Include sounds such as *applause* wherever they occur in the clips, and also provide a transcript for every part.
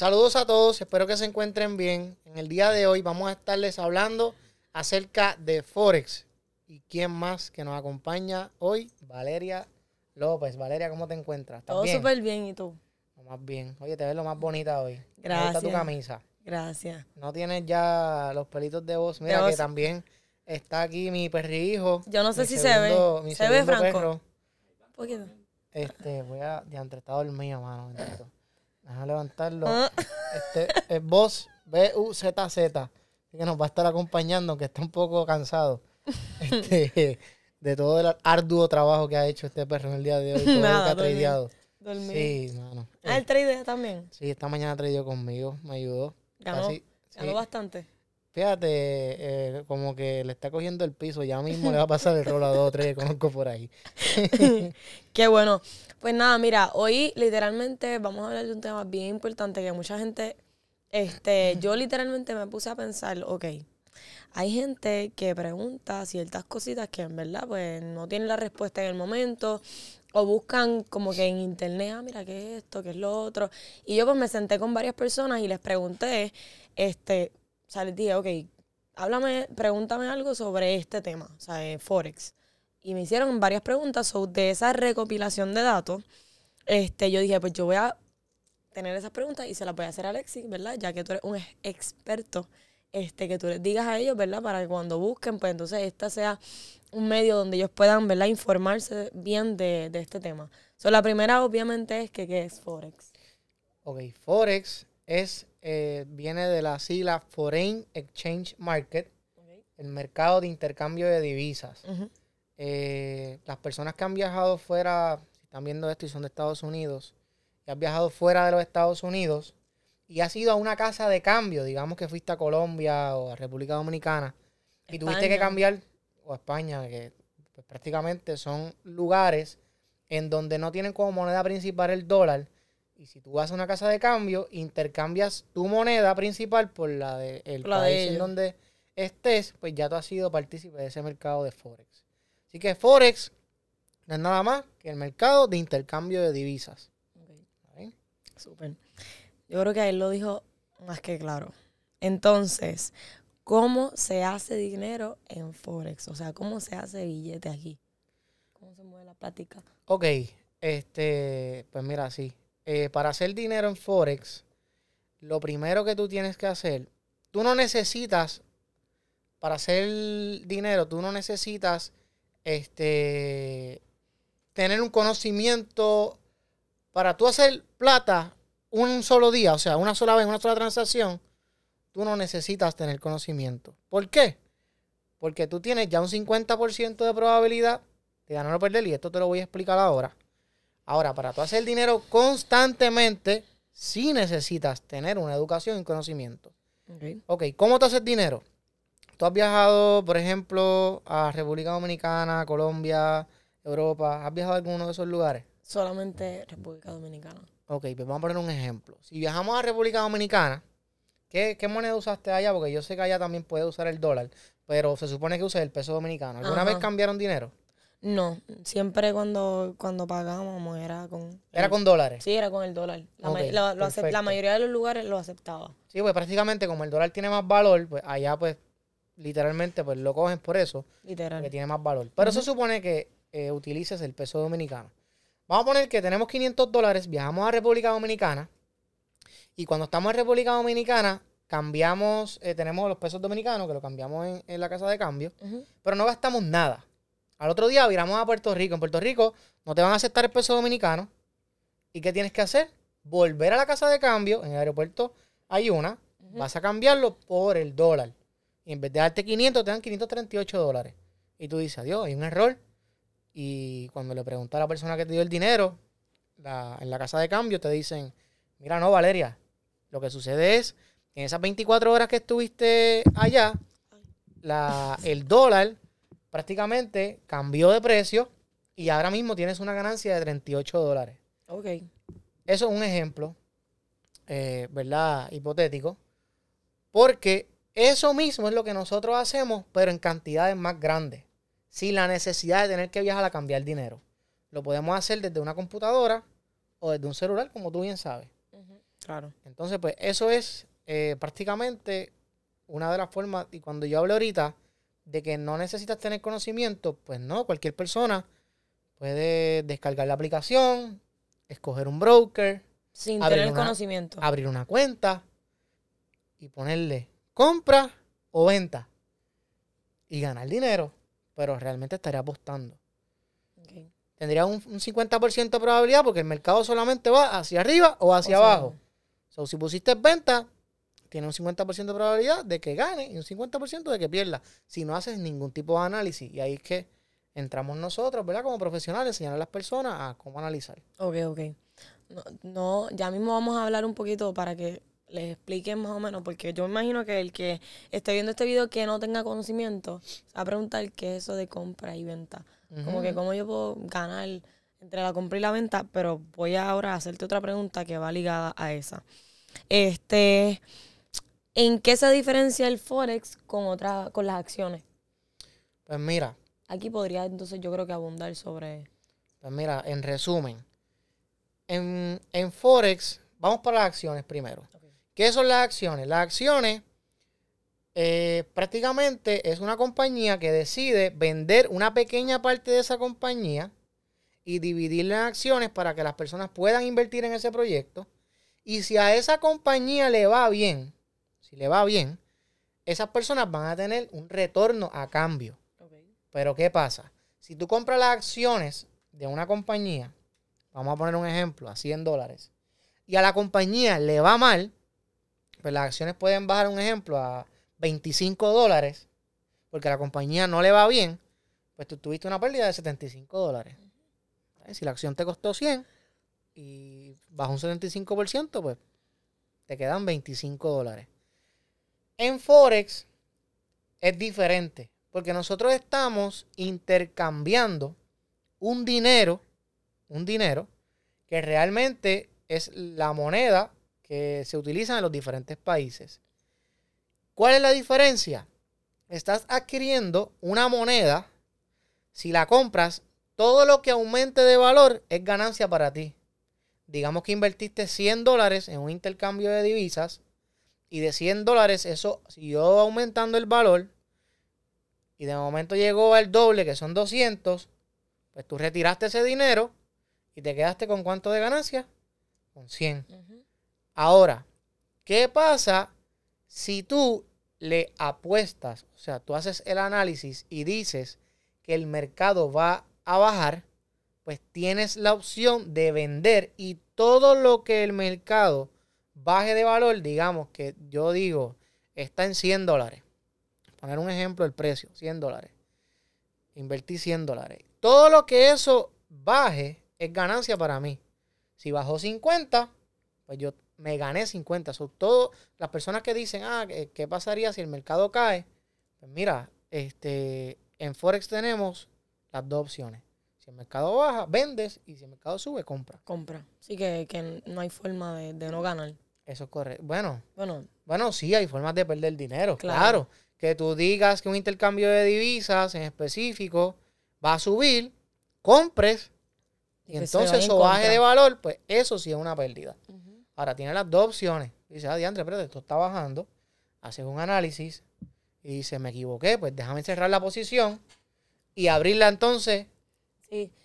Saludos a todos, espero que se encuentren bien. En el día de hoy vamos a estarles hablando acerca de Forex. ¿Y quién más que nos acompaña hoy? Valeria López. Valeria, ¿cómo te encuentras? Todo súper bien, ¿y tú? Lo más bien. Oye, te ves lo más bonita hoy. Gracias. Gusta tu camisa. Gracias. No tienes ya los pelitos de voz. Mira que también está aquí mi perrijo. Yo no sé si se ve. ¿Se ve, Franco? Perro. Un poquito. Este, voy a... Ya, entre está dormido, mano. Déjame levantarlo. Ah. Este es Boss B-U-Z-Z. Que nos va a estar acompañando, que está un poco cansado. Este, *laughs* de todo el arduo trabajo que ha hecho este perro en el día de hoy. Todo Nada, que ha tradeado. Sí, mano. Ah, el tradea también. Sí, esta mañana tradeó conmigo, me ayudó. Ganó, ganó bastante. Fíjate, eh, como que le está cogiendo el piso, ya mismo le va a pasar el rol a dos o tres que conozco por ahí. *laughs* Qué bueno. Pues nada, mira, hoy literalmente vamos a hablar de un tema bien importante que mucha gente, este, yo literalmente me puse a pensar, ok, hay gente que pregunta ciertas cositas que en verdad pues no tienen la respuesta en el momento o buscan como que en internet, ah, mira, ¿qué es esto? ¿Qué es lo otro? Y yo pues me senté con varias personas y les pregunté, este, o sea, les dije, ok, háblame, pregúntame algo sobre este tema, o sea, Forex y me hicieron varias preguntas sobre esa recopilación de datos. Este, yo dije, pues yo voy a tener esas preguntas y se las voy a hacer a Alexis, ¿verdad? Ya que tú eres un experto, este, que tú les digas a ellos, ¿verdad? Para que cuando busquen, pues entonces esta sea un medio donde ellos puedan, ¿verdad? Informarse bien de, este tema. So, la primera, obviamente, es que ¿qué es Forex? Ok, Forex es, eh, viene de la sigla Foreign Exchange Market, el mercado de intercambio de divisas. Eh, las personas que han viajado fuera, si están viendo esto y son de Estados Unidos, y han viajado fuera de los Estados Unidos y has ido a una casa de cambio, digamos que fuiste a Colombia o a República Dominicana y tuviste que cambiar, o a España, que pues, prácticamente son lugares en donde no tienen como moneda principal el dólar. Y si tú vas a una casa de cambio, intercambias tu moneda principal por la del de país en donde estés, pues ya tú has sido partícipe de ese mercado de Forex. Así que Forex no es nada más que el mercado de intercambio de divisas. Okay. Súper. Yo creo que él lo dijo más que claro. Entonces, ¿cómo se hace dinero en Forex? O sea, ¿cómo se hace billete aquí? ¿Cómo se mueve la plática? Ok, este, pues mira, sí. Eh, para hacer dinero en Forex, lo primero que tú tienes que hacer, tú no necesitas, para hacer dinero, tú no necesitas este, tener un conocimiento para tú hacer plata un solo día, o sea, una sola vez, una sola transacción, tú no necesitas tener conocimiento. ¿Por qué? Porque tú tienes ya un 50% de probabilidad de ganar o perder, y esto te lo voy a explicar ahora. Ahora, para tú hacer dinero constantemente, sí necesitas tener una educación y conocimiento. ok, ¿cómo tú haces dinero? ¿Tú has viajado, por ejemplo, a República Dominicana, Colombia, Europa? ¿Has viajado a alguno de esos lugares? Solamente República Dominicana. Ok, pues vamos a poner un ejemplo. Si viajamos a República Dominicana, ¿qué, moneda usaste allá? Porque yo sé que allá también puede usar el dólar, pero se supone que usa el peso dominicano. ¿Alguna vez cambiaron dinero? No, siempre cuando, cuando pagábamos era con... ¿Era con dólares? Sí, era con el dólar. La, la mayoría de los lugares lo aceptaba. Sí, pues prácticamente como el dólar tiene más valor, pues allá pues literalmente pues lo cogen por eso. Literal. Que tiene más valor. Pero eso supone que eh, utilices el peso dominicano. Vamos a poner que tenemos 500 dólares, viajamos a República Dominicana y cuando estamos en República Dominicana cambiamos, eh, tenemos los pesos dominicanos que lo cambiamos en, la casa de cambio, pero no gastamos nada. Al otro día viramos a Puerto Rico. En Puerto Rico no te van a aceptar el peso dominicano. ¿Y qué tienes que hacer? Volver a la casa de cambio. En el aeropuerto hay una. Vas a cambiarlo por el dólar. Y en vez de darte 500, te dan 538 dólares. Y tú dices, adiós, hay un error. Y cuando le preguntas a la persona que te dio el dinero, en la casa de cambio, te dicen, mira, no, Valeria, lo que sucede es que en esas 24 horas que estuviste allá, la, el dólar prácticamente cambió de precio y ahora mismo tienes una ganancia de 38 dólares. Ok. Eso es un ejemplo, eh, ¿verdad? Hipotético. Porque eso mismo es lo que nosotros hacemos, pero en cantidades más grandes. Sin la necesidad de tener que viajar a cambiar dinero. Lo podemos hacer desde una computadora o desde un celular, como tú bien sabes. Claro. Entonces, pues eso es eh, prácticamente una de las formas, y cuando yo hablo ahorita de que no necesitas tener conocimiento, pues no, cualquier persona puede descargar la aplicación, escoger un broker. Sin tener conocimiento. Abrir una cuenta y ponerle compra o venta y ganar dinero, pero realmente estaría apostando. Tendría un, 50% de probabilidad porque el mercado solamente va hacia arriba o hacia abajo. So, si pusiste venta, tiene un 50% de probabilidad de que gane y un 50% de que pierda. Si no haces ningún tipo de análisis. Y ahí es que entramos nosotros, ¿verdad? Como profesionales, enseñar a las personas a cómo analizar. Ok, ok. no, ya mismo vamos a hablar un poquito para que les expliquen más o menos, porque yo imagino que el que esté viendo este video que no tenga conocimiento, va a preguntar qué es eso de compra y venta. Como que cómo yo puedo ganar entre la compra y la venta, pero voy ahora a hacerte otra pregunta que va ligada a esa. Este, ¿en qué se diferencia el Forex con otra, con las acciones? Pues mira. Aquí podría entonces yo creo que abundar sobre. Pues mira, en resumen, en, en Forex, vamos para las acciones primero. ¿Qué son las acciones? Las acciones eh, prácticamente es una compañía que decide vender una pequeña parte de esa compañía y dividirla en acciones para que las personas puedan invertir en ese proyecto. Y si a esa compañía le va bien, si le va bien, esas personas van a tener un retorno a cambio. Pero ¿qué pasa? Si tú compras las acciones de una compañía, vamos a poner un ejemplo, a 100 dólares, y a la compañía le va mal, pues las acciones pueden bajar, un ejemplo, a 25 dólares, porque a la compañía no le va bien, pues tú tuviste una pérdida de 75 dólares. Si la acción te costó 100 y baja un 75%, pues te quedan 25 dólares. En Forex es diferente, porque nosotros estamos intercambiando un dinero, un dinero que realmente es la moneda que se utilizan en los diferentes países. ¿Cuál es la diferencia? Estás adquiriendo una moneda, si la compras, todo lo que aumente de valor es ganancia para ti. Digamos que invertiste 100 dólares en un intercambio de divisas y de 100 dólares eso siguió aumentando el valor y de momento llegó al doble, que son 200, pues tú retiraste ese dinero y te quedaste con cuánto de ganancia? Con 100. Ahora, ¿qué pasa si tú le apuestas, o sea, tú haces el análisis y dices que el mercado va a bajar, pues tienes la opción de vender y todo lo que el mercado baje de valor, digamos que yo digo, está en 100 dólares. Poner un ejemplo, el precio, 100 dólares. Invertí 100 dólares. Todo lo que eso baje es ganancia para mí. Si bajó 50, pues yo me gané 50. Son todas las personas que dicen, ah, ¿qué, pasaría si el mercado cae? Pues mira, este, en Forex tenemos las dos opciones. Si el mercado baja, vendes y si el mercado sube, compra. Compra. Sí, que, no hay forma de, no ganar. Eso es correcto. Bueno, bueno, bueno, sí, hay formas de perder dinero, claro. Que tú digas que un intercambio de divisas en específico va a subir, compres y, entonces eso baje de valor, pues eso sí es una pérdida. Ahora tiene las dos opciones. Dice, ah, diantre, pero esto está bajando. Haces un análisis y dice, me equivoqué, pues déjame cerrar la posición y abrirla entonces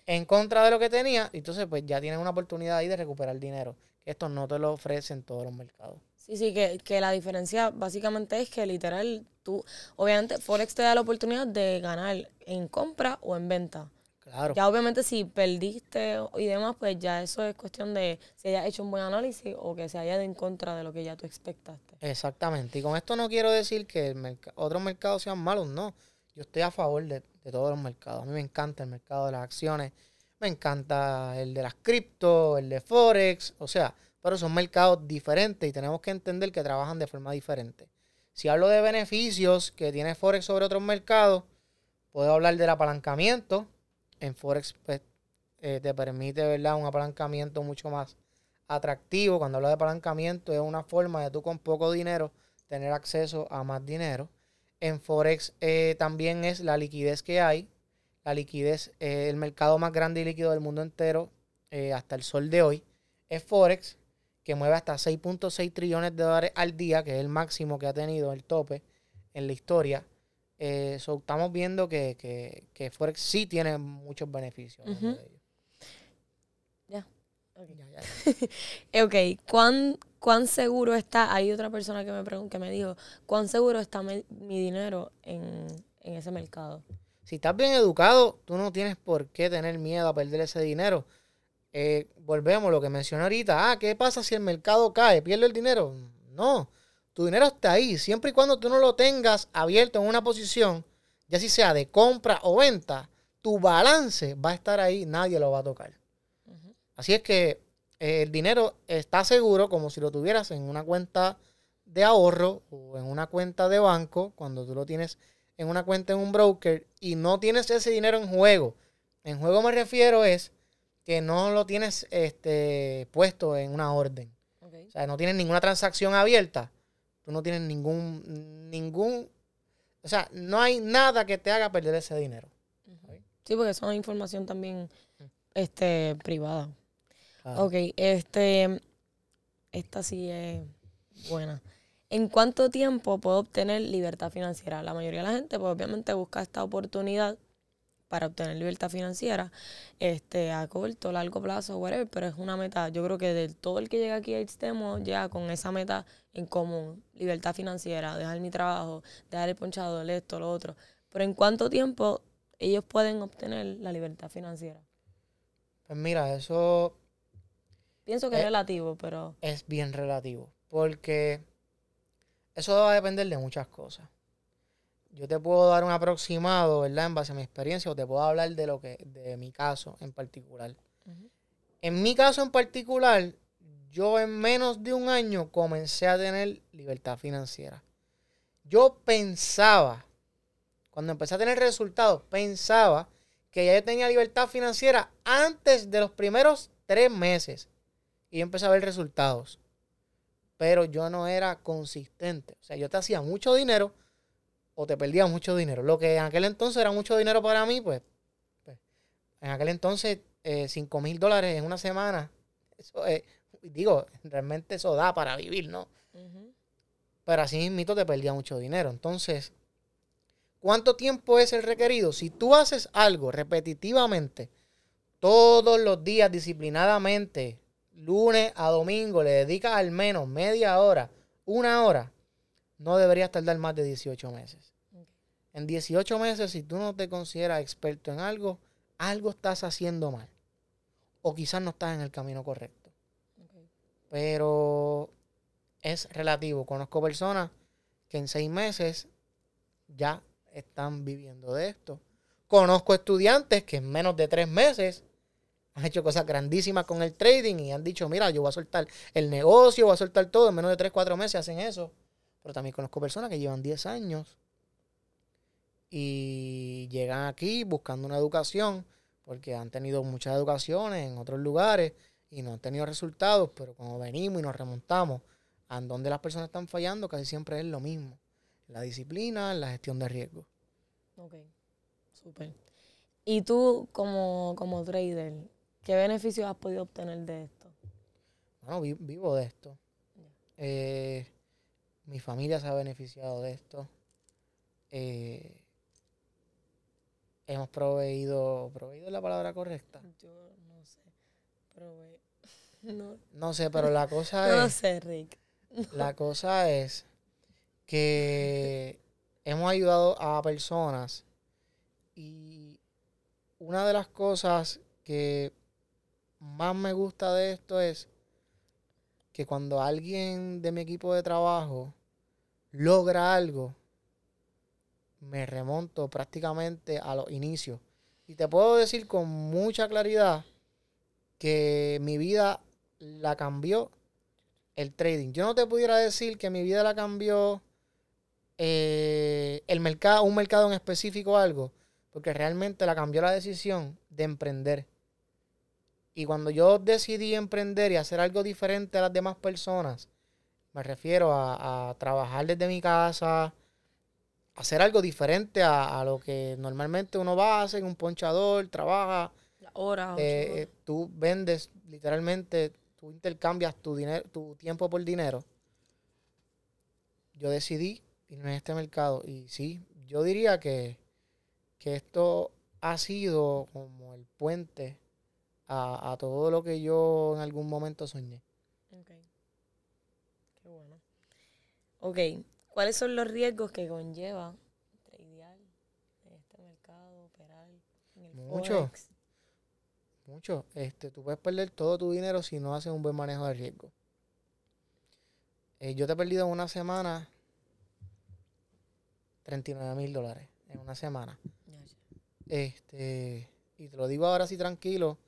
en contra de lo que tenía. Entonces, pues ya tienes una oportunidad ahí de recuperar dinero. Esto no te lo ofrecen todos los mercados. Sí, sí, que, que la diferencia básicamente es que literal tú, obviamente Forex te da la oportunidad de ganar en compra o en venta. Ya obviamente si perdiste y demás, pues ya eso es cuestión de si hayas hecho un buen análisis o que se haya ido en contra de lo que ya tú expectaste. Exactamente. Y con esto no quiero decir que otros mercados sean malos, no. Yo estoy a favor de, todos los mercados. A mí me encanta el mercado de las acciones, me encanta el de las cripto, el de Forex, o sea, pero son mercados diferentes y tenemos que entender que trabajan de forma diferente. Si hablo de beneficios que tiene Forex sobre otros mercados, puedo hablar del apalancamiento, en Forex pues, eh, te permite ¿verdad? un apalancamiento mucho más atractivo. Cuando hablo de apalancamiento es una forma de tú con poco dinero tener acceso a más dinero. En Forex eh, también es la liquidez que hay. La liquidez, el mercado más grande y líquido del mundo entero hasta el sol de hoy es Forex. que mueve hasta 6.6 trillones de dólares al día, que es el máximo que ha tenido el tope en la historia. Eh, estamos viendo que, que, Forex sí tiene muchos beneficios. Ya. *laughs* Ok. ¿Cuán, ¿Cuán seguro está? Hay otra persona que me que me dijo, ¿cuán seguro está mi, dinero en, en ese mercado? Si estás bien educado, tú no tienes por qué tener miedo a perder ese dinero. Eh, volvemos a lo que mencioné ahorita. Ah, ¿qué pasa si el mercado cae? ¿Pierde el dinero? No. Tu dinero está ahí. Siempre y cuando tú no lo tengas abierto en una posición, ya si sea de compra o venta, tu balance va a estar ahí. Nadie lo va a tocar. Así es que eh, el dinero está seguro como si lo tuvieras en una cuenta de ahorro o en una cuenta de banco cuando tú lo tienes en una cuenta en un broker y no tienes ese dinero en juego. En juego me refiero es que no lo tienes este, puesto en una orden. O sea, no tienes ninguna transacción abierta. Tú no tienes ningún, ningún, o sea, no hay nada que te haga perder ese dinero. Sí, porque eso es información también este, privada. Ok, este, esta sí es buena. ¿En cuánto tiempo puedo obtener libertad financiera? La mayoría de la gente, pues obviamente busca esta oportunidad para obtener libertad financiera este, a corto, largo plazo, whatever, pero es una meta. Yo creo que de todo el que llega aquí a Extemo ya con esa meta en común, libertad financiera, dejar mi trabajo, dejar el ponchado, esto, lo otro. Pero ¿en cuánto tiempo ellos pueden obtener la libertad financiera? Pues mira, eso... Pienso que es relativo, pero... Es bien relativo, porque eso va a depender de muchas cosas. Yo te puedo dar un aproximado, ¿verdad? En base a mi experiencia, o te puedo hablar de lo que, de mi caso en particular. En mi caso en particular, yo en menos de un año comencé a tener libertad financiera. Yo pensaba, cuando empecé a tener resultados, pensaba que ya yo tenía libertad financiera antes de los primeros tres meses. Y empecé a ver resultados pero yo no era consistente. O sea, yo te hacía mucho dinero o te perdía mucho dinero. Lo que en aquel entonces era mucho dinero para mí, pues, pues en aquel entonces eh, 5 mil dólares en una semana, eso es, digo, realmente eso da para vivir, ¿no? Pero así mismo te perdía mucho dinero. Entonces, ¿cuánto tiempo es el requerido? Si tú haces algo repetitivamente, todos los días, disciplinadamente, lunes a domingo le dedicas al menos media hora, una hora, no deberías tardar más de 18 meses. En 18 meses, si tú no te consideras experto en algo, algo estás haciendo mal. O quizás no estás en el camino correcto. Pero es relativo. Conozco personas que en seis meses ya están viviendo de esto. Conozco estudiantes que en menos de tres meses han hecho cosas grandísimas con el trading y han dicho, mira, yo voy a soltar el negocio, voy a soltar todo, en menos de 3, 4 meses hacen eso. Pero también conozco personas que llevan 10 años y llegan aquí buscando una educación, porque han tenido muchas educaciones en otros lugares y no han tenido resultados, pero cuando venimos y nos remontamos a donde las personas están fallando, casi siempre es lo mismo. La disciplina, la gestión de riesgo. Ok, súper. Y tú como, como trader, ¿Qué beneficios has podido obtener de esto? Bueno, vivo de esto. Eh, mi familia se ha beneficiado de esto. Eh, hemos proveído, ¿proveído es la palabra correcta? Yo no sé. Prove *laughs* no. no sé, pero la cosa *laughs* es... No sé, Rick. *laughs* La cosa es que hemos ayudado a personas y una de las cosas que más me gusta de esto es que cuando alguien de mi equipo de trabajo logra algo, me remonto prácticamente a los inicios. Y te puedo decir con mucha claridad que mi vida la cambió el trading. Yo no te pudiera decir que mi vida la cambió eh, el mercado, un mercado en específico algo, porque realmente la cambió la decisión de emprender. Y cuando yo decidí emprender y hacer algo diferente a las demás personas, me refiero a, trabajar desde mi casa, hacer algo diferente a, lo que normalmente uno va a hacer, un ponchador, trabaja. Hora, eh, tú vendes literalmente tú intercambias tu, dinero, tu tiempo por dinero, yo decidí irme en este mercado. Y sí, yo diría que, que esto ha sido como el puente a, a, todo lo que yo en algún momento soñé. Ok. Qué bueno. Ok, ¿cuáles son los riesgos que conlleva tradear en este mercado, operar en el Mucho. Mucho. Este, tú puedes perder todo tu dinero si no haces un buen manejo de riesgo. Eh, yo te he perdido en una semana 39 mil dólares. En una semana. Este, y te lo digo ahora así tranquilo.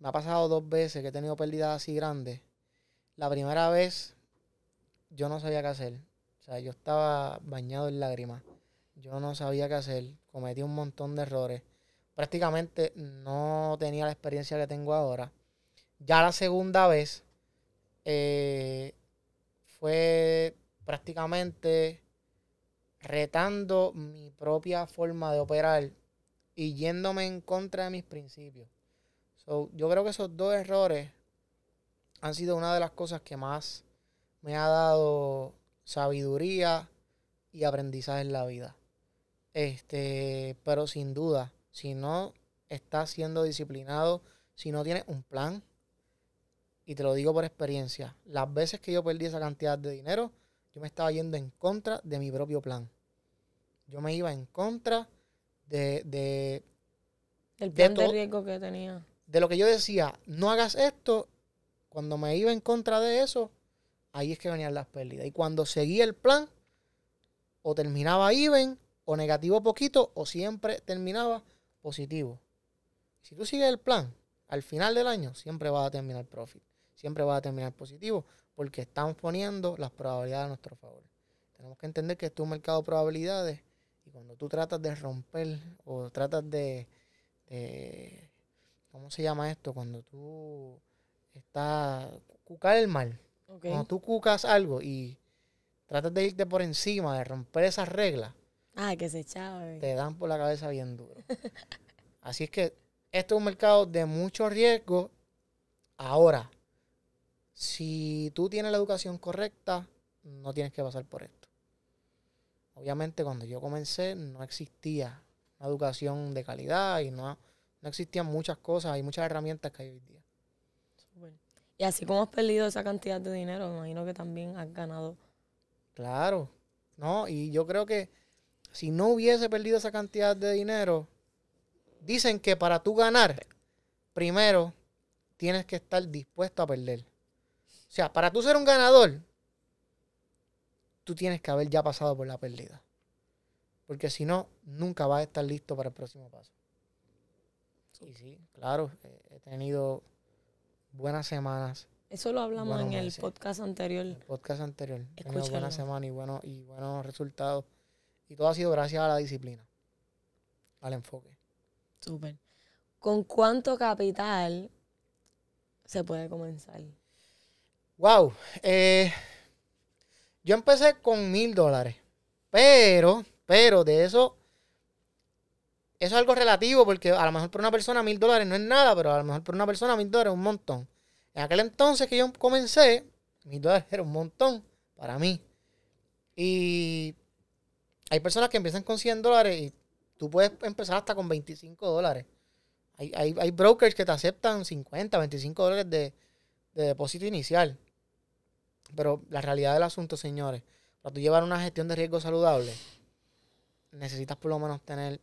Me ha pasado dos veces que he tenido pérdidas así grandes. La primera vez yo no sabía qué hacer. O sea, yo estaba bañado en lágrimas. Yo no sabía qué hacer. Cometí un montón de errores. Prácticamente no tenía la experiencia que tengo ahora. Ya la segunda vez eh, fue prácticamente retando mi propia forma de operar y yéndome en contra de mis principios. Yo creo que esos dos errores han sido una de las cosas que más me ha dado sabiduría y aprendizaje en la vida. Este, pero sin duda, si no estás siendo disciplinado, si no tienes un plan, y te lo digo por experiencia, las veces que yo perdí esa cantidad de dinero, yo me estaba yendo en contra de mi propio plan. Yo me iba en contra de... de El plan de, riesgo que tenía. De lo que yo decía, no hagas esto, cuando me iba en contra de eso, ahí es que venían las pérdidas. Y cuando seguía el plan, o terminaba even, o negativo poquito, o siempre terminaba positivo. Si tú sigues el plan, al final del año siempre vas a terminar profit, siempre vas a terminar positivo, porque estamos poniendo las probabilidades a nuestro favor. Tenemos que entender que esto es un mercado de probabilidades y cuando tú tratas de romper o tratas de, ¿cómo se llama esto? Cuando tú estás, cucar el mal. Cuando tú cucas algo y tratas de irte por encima, de romper esas reglas. Ah, que se echaba. Te dan por la cabeza bien duro. *laughs* Así es que esto es un mercado de mucho riesgo. Ahora, si tú tienes la educación correcta, no tienes que pasar por esto. Obviamente cuando yo comencé no existía una educación de calidad y no, no existían muchas cosas y muchas herramientas que hay hoy día. Y así como has perdido esa cantidad de dinero, me imagino que también has ganado. Claro, no, y yo creo que si no hubiese perdido esa cantidad de dinero, dicen que para tú ganar, primero tienes que estar dispuesto a perder. O sea, para tú ser un ganador, tú tienes que haber ya pasado por la pérdida. Porque si no, nunca vas a estar listo para el próximo paso. Y sí, claro, he tenido buenas semanas. Eso lo hablamos en el podcast anterior. El podcast anterior. Buenas semanas y, bueno, y buenos resultados. Y todo ha sido gracias a la disciplina, al enfoque. Súper. ¿Con cuánto capital se puede comenzar? Wow. Eh, yo empecé con mil dólares. Pero, pero de eso, eso es algo relativo porque a lo mejor por una persona mil dólares no es nada, pero a lo mejor por una persona mil dólares es un montón. En aquel entonces que yo comencé, mil dólares era un montón para mí. Y hay personas que empiezan con 100 dólares y tú puedes empezar hasta con 25 dólares. Hay, hay, brokers que te aceptan 50, 25 dólares de, de depósito inicial. Pero la realidad del asunto, señores, para tú llevar una gestión de riesgo saludable, necesitas por lo menos tener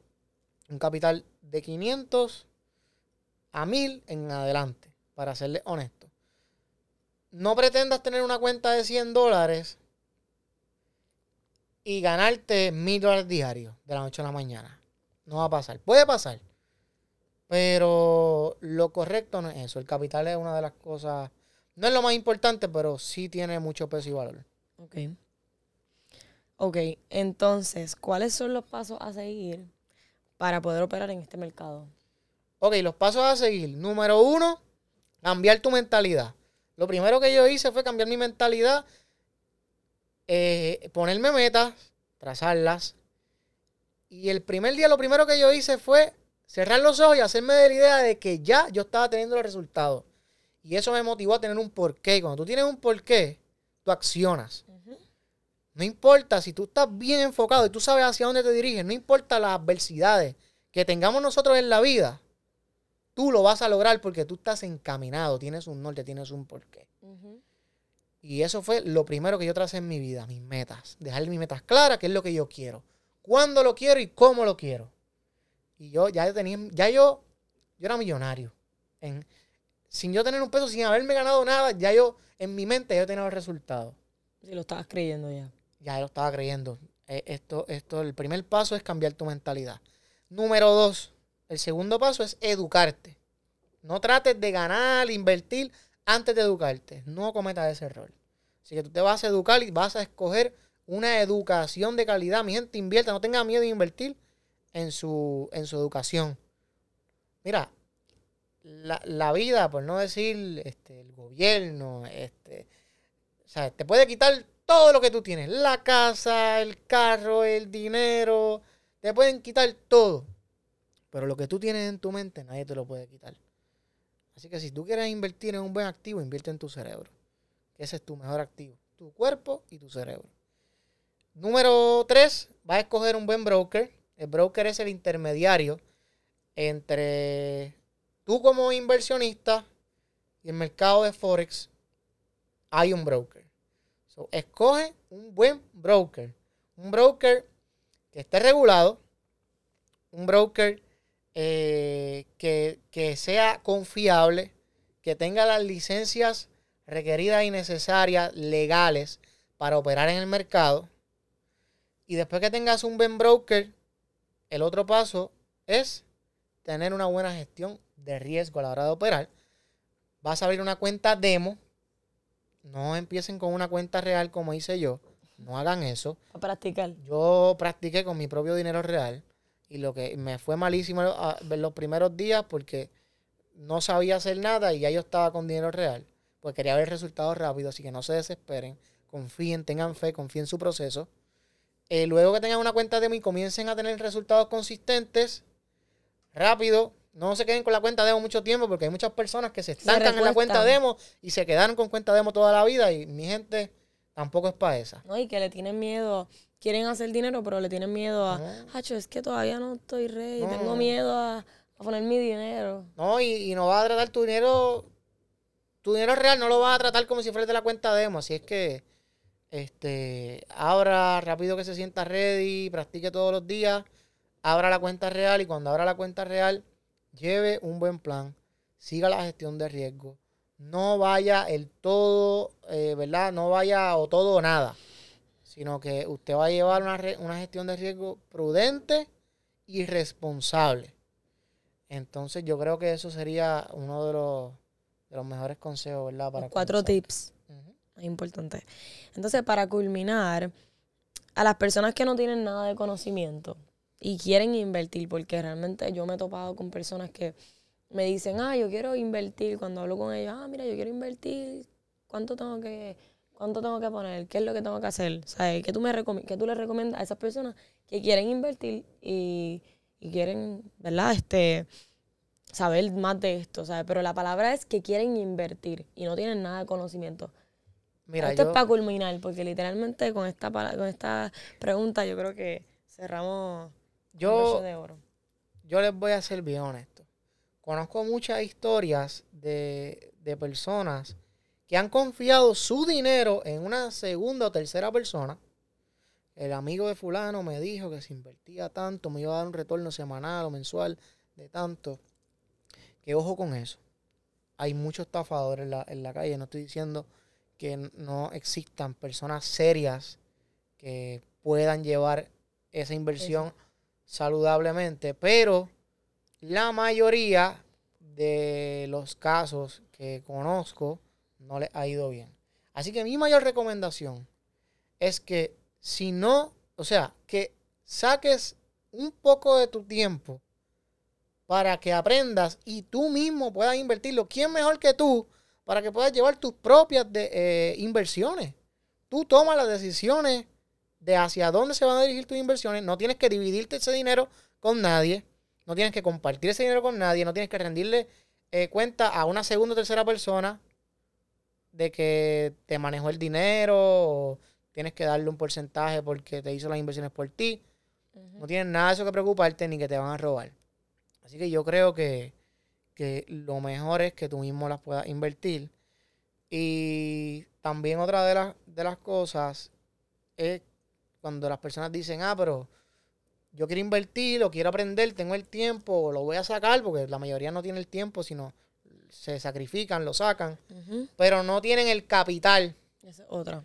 un capital de 500 a 1000 en adelante, para serle honesto. No pretendas tener una cuenta de 100 dólares y ganarte 1000 dólares diarios de la noche a la mañana. No va a pasar. Puede pasar. Pero lo correcto no es eso. El capital es una de las cosas no es lo más importante, pero sí tiene mucho peso y valor. Ok. Ok, entonces, ¿cuáles son los pasos a seguir para poder operar en este mercado? Ok, los pasos a seguir. Número uno, cambiar tu mentalidad. Lo primero que yo hice fue cambiar mi mentalidad, eh, ponerme metas, trazarlas. Y el primer día lo primero que yo hice fue cerrar los ojos y hacerme de la idea de que ya yo estaba teniendo los resultados. Y eso me motivó a tener un porqué. Cuando tú tienes un porqué, tú accionas. No importa si tú estás bien enfocado y tú sabes hacia dónde te diriges, no importa las adversidades que tengamos nosotros en la vida, tú lo vas a lograr porque tú estás encaminado, tienes un norte, tienes un porqué. Y eso fue lo primero que yo tracé en mi vida, mis metas. Dejar mis metas claras, qué es lo que yo quiero, cuándo lo quiero y cómo lo quiero. Y yo ya tenía, ya yo, yo era millonario. En, sin yo tener un peso, sin haberme ganado nada, ya yo, en mi mente, yo tenía los resultados. Sí, lo estabas creyendo ya. Ya lo estaba creyendo. Eh, esto, esto, el primer paso es cambiar tu mentalidad. Número dos, el segundo paso es educarte. No trates de ganar, invertir antes de educarte. No cometas ese error. Así que tú te vas a educar y vas a escoger una educación de calidad. Mi gente, invierta, no tenga miedo de invertir en su, en su educación. Mira, la, vida, por no decir este, el gobierno, este, o sea, te puede quitar todo lo que tú tienes. La casa, el carro, el dinero. Te pueden quitar todo. Pero lo que tú tienes en tu mente, nadie te lo puede quitar. Así que si tú quieres invertir en un buen activo, invierte en tu cerebro. Ese es tu mejor activo. Tu cuerpo y tu cerebro. Número tres, vas a escoger un buen broker. El broker es el intermediario entre tú como inversionista y el mercado de Forex. Hay un broker escoge un buen broker. Un broker que esté regulado. Un broker eh, que, que sea confiable. Que tenga las licencias requeridas y necesarias legales para operar en el mercado. Y después que tengas un buen broker, el otro paso es tener una buena gestión de riesgo a la hora de operar. Vas a abrir una cuenta demo no empiecen con una cuenta real como hice yo. No hagan eso. A practicar. Yo practiqué con mi propio dinero real. Y lo que me fue malísimo ah, los primeros días porque no sabía hacer nada y ya yo estaba con dinero real. Pues quería ver resultados rápidos. Así que no se desesperen. Confíen, tengan fe, confíen en su proceso. Eh, luego que tengan una cuenta de mí, comiencen a tener resultados consistentes, rápido, no se queden con la cuenta demo mucho tiempo porque hay muchas personas que se estancan en la cuenta demo y se quedaron con cuenta demo toda la vida y mi gente tampoco es para esa. No, y que le tienen miedo, quieren hacer dinero, pero le tienen miedo a, hacho, es que todavía no estoy rey, tengo miedo a, poner mi dinero. No, y, no vas a tratar tu dinero, tu dinero real no lo vas a tratar como si fuera de la cuenta demo, así es que este, abra rápido que se sienta ready, practique todos los días, abra la cuenta real y cuando abra la cuenta real lleve un buen plan, siga la gestión de riesgo, no vaya el todo, eh, ¿verdad? No vaya o todo o nada, sino que usted va a llevar una, una gestión de riesgo prudente y responsable. Entonces yo creo que eso sería uno de los, de los mejores consejos, ¿verdad? Para cuatro tips. Es importante. Entonces, para culminar, a las personas que no tienen nada de conocimiento, y quieren invertir, porque realmente yo me he topado con personas que me dicen, ah, yo quiero invertir, cuando hablo con ellos, ah, mira, yo quiero invertir, ¿cuánto tengo que, cuánto tengo que poner? ¿Qué es lo que tengo que hacer? ¿Sabes? ¿Qué tú, me qué tú le recomiendas a esas personas que quieren invertir y, quieren, ¿verdad? Este, saber más de esto, ¿sabes? Pero la palabra es que quieren invertir y no tienen nada de conocimiento. Mira, esto es para culminar, porque literalmente con esta, con esta pregunta yo creo que cerramos yo, yo les voy a ser bien honesto. Conozco muchas historias de, personas que han confiado su dinero en una segunda o tercera persona. El amigo de fulano me dijo que si invertía tanto me iba a dar un retorno semanal o mensual de tanto. Que ojo con eso. Hay muchos estafadores en la, en la calle. No estoy diciendo que no existan personas serias que puedan llevar esa inversión saludablemente, pero la mayoría de los casos que conozco no les ha ido bien. Así que mi mayor recomendación es que si no, o sea, que saques un poco de tu tiempo para que aprendas y tú mismo puedas invertirlo. ¿Quién mejor que tú para que puedas llevar tus propias eh, inversiones? Tú tomas las decisiones de hacia dónde se van a dirigir tus inversiones. No tienes que dividirte ese dinero con nadie. No tienes que compartir ese dinero con nadie. No tienes que rendirle eh, cuenta a una segunda o tercera persona de que te manejó el dinero o tienes que darle un porcentaje porque te hizo las inversiones por ti. No tienes nada de eso que preocuparte ni que te van a robar. Así que yo creo que, que lo mejor es que tú mismo las puedas invertir. Y también otra de, las de las cosas es cuando las personas dicen, ah, pero yo quiero invertir o quiero aprender, tengo el tiempo, lo voy a sacar, porque la mayoría no tiene el tiempo, sino se sacrifican, lo sacan, pero no tienen el capital. Esa es otra.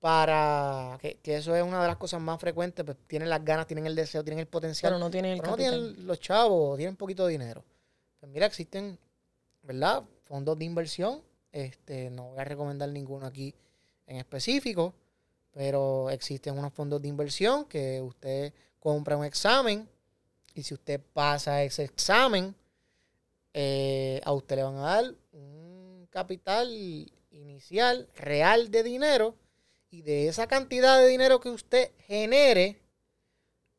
Para que, eso es una de las cosas más frecuentes, pues tienen las ganas, tienen el deseo, tienen el potencial. Pero no tienen el capital. No tienen los chavos, tienen poquito de dinero. Pues mira, existen, ¿verdad? Fondos de inversión. Este, no voy a recomendar ninguno aquí en específico, pero existen unos fondos de inversión que usted compra un examen y si usted pasa ese examen, eh, a usted le van a dar un capital inicial real de dinero y de esa cantidad de dinero que usted genere,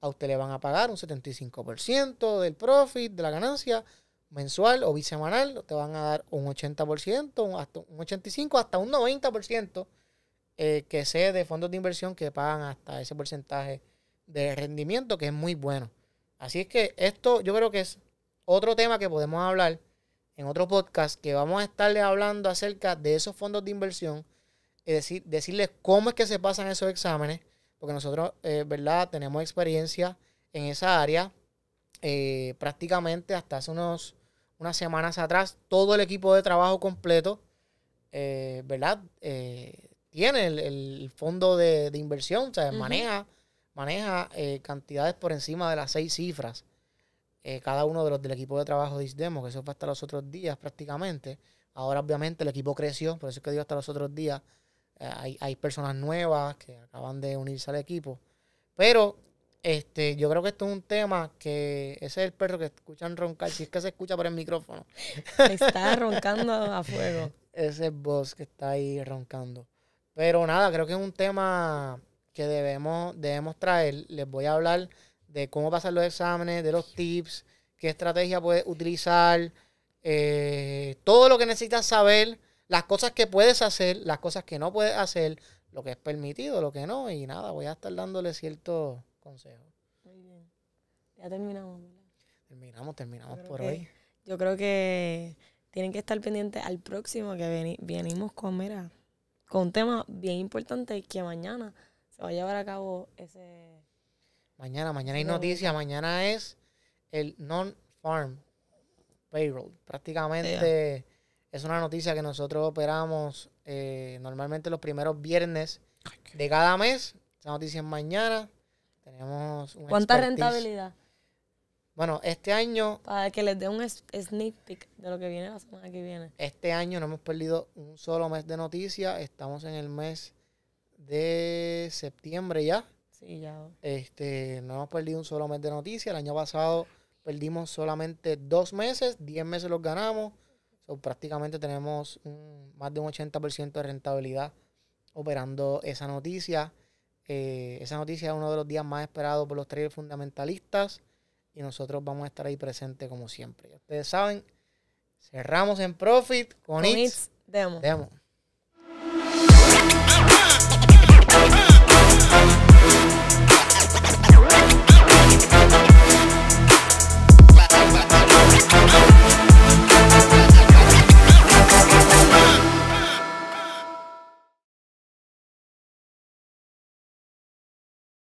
a usted le van a pagar un 75% del profit, de la ganancia mensual o bisemanal, te van a dar un 80%, un, hasta un 85%, hasta un 90% eh, que sea de fondos de inversión que pagan hasta ese porcentaje de rendimiento que es muy bueno. Así es que esto yo creo que es otro tema que podemos hablar en otro podcast que vamos a estarle hablando acerca de esos fondos de inversión y decir, decirles cómo es que se pasan esos exámenes, porque nosotros, eh, ¿verdad? Tenemos experiencia en esa área. Eh, prácticamente hasta hace unos, unas semanas atrás, todo el equipo de trabajo completo, eh, ¿verdad? Tiene el, fondo de, inversión, o sea, maneja maneja eh, cantidades por encima de las seis cifras. Eh, cada uno de los del equipo de trabajo de Isdemo, que eso fue hasta los otros días prácticamente. Ahora obviamente el equipo creció, por eso es que digo hasta los otros días. Eh, hay, personas nuevas que acaban de unirse al equipo. Pero este, yo creo que esto es un tema que ese es el perro que escuchan roncar, si es que se escucha por el micrófono. Está roncando a fuego. *laughs* Ese voz que está ahí roncando. Pero nada, creo que es un tema que debemos, debemos traer. Les voy a hablar de cómo pasar los exámenes, de los tips, qué estrategia puedes utilizar, eh, todo lo que necesitas saber, las cosas que puedes hacer, las cosas que no puedes hacer, lo que es permitido, lo que no, y nada, voy a estar dándole ciertos consejos. Muy bien. Ya terminamos. Terminamos, terminamos por hoy. Yo creo que tienen que estar pendientes al próximo que venimos con, mira, con un tema bien importante que mañana se va a llevar a cabo ese... Mañana, mañana hay noticia, mañana es el non-farm payroll. Prácticamente es una noticia que nosotros operamos eh, normalmente los primeros viernes de cada mes. Esa noticia es mañana. Tenemos ¿Cuánta rentabilidad? Bueno, este año... Para que les dé un sneak peek de lo que viene la semana que viene. Este año no hemos perdido un solo mes de noticias. Estamos en el mes de septiembre ya. Sí, ya. Este, no hemos perdido un solo mes de noticias. El año pasado perdimos solamente dos meses, diez meses los ganamos. prácticamente tenemos más de un 80% de rentabilidad operando esa noticia. Eh, esa noticia es uno de los días más esperados por los traders fundamentalistas y nosotros vamos a estar ahí presentes como siempre. Ustedes saben, cerramos en Profit con, con It's, Demo. Demo.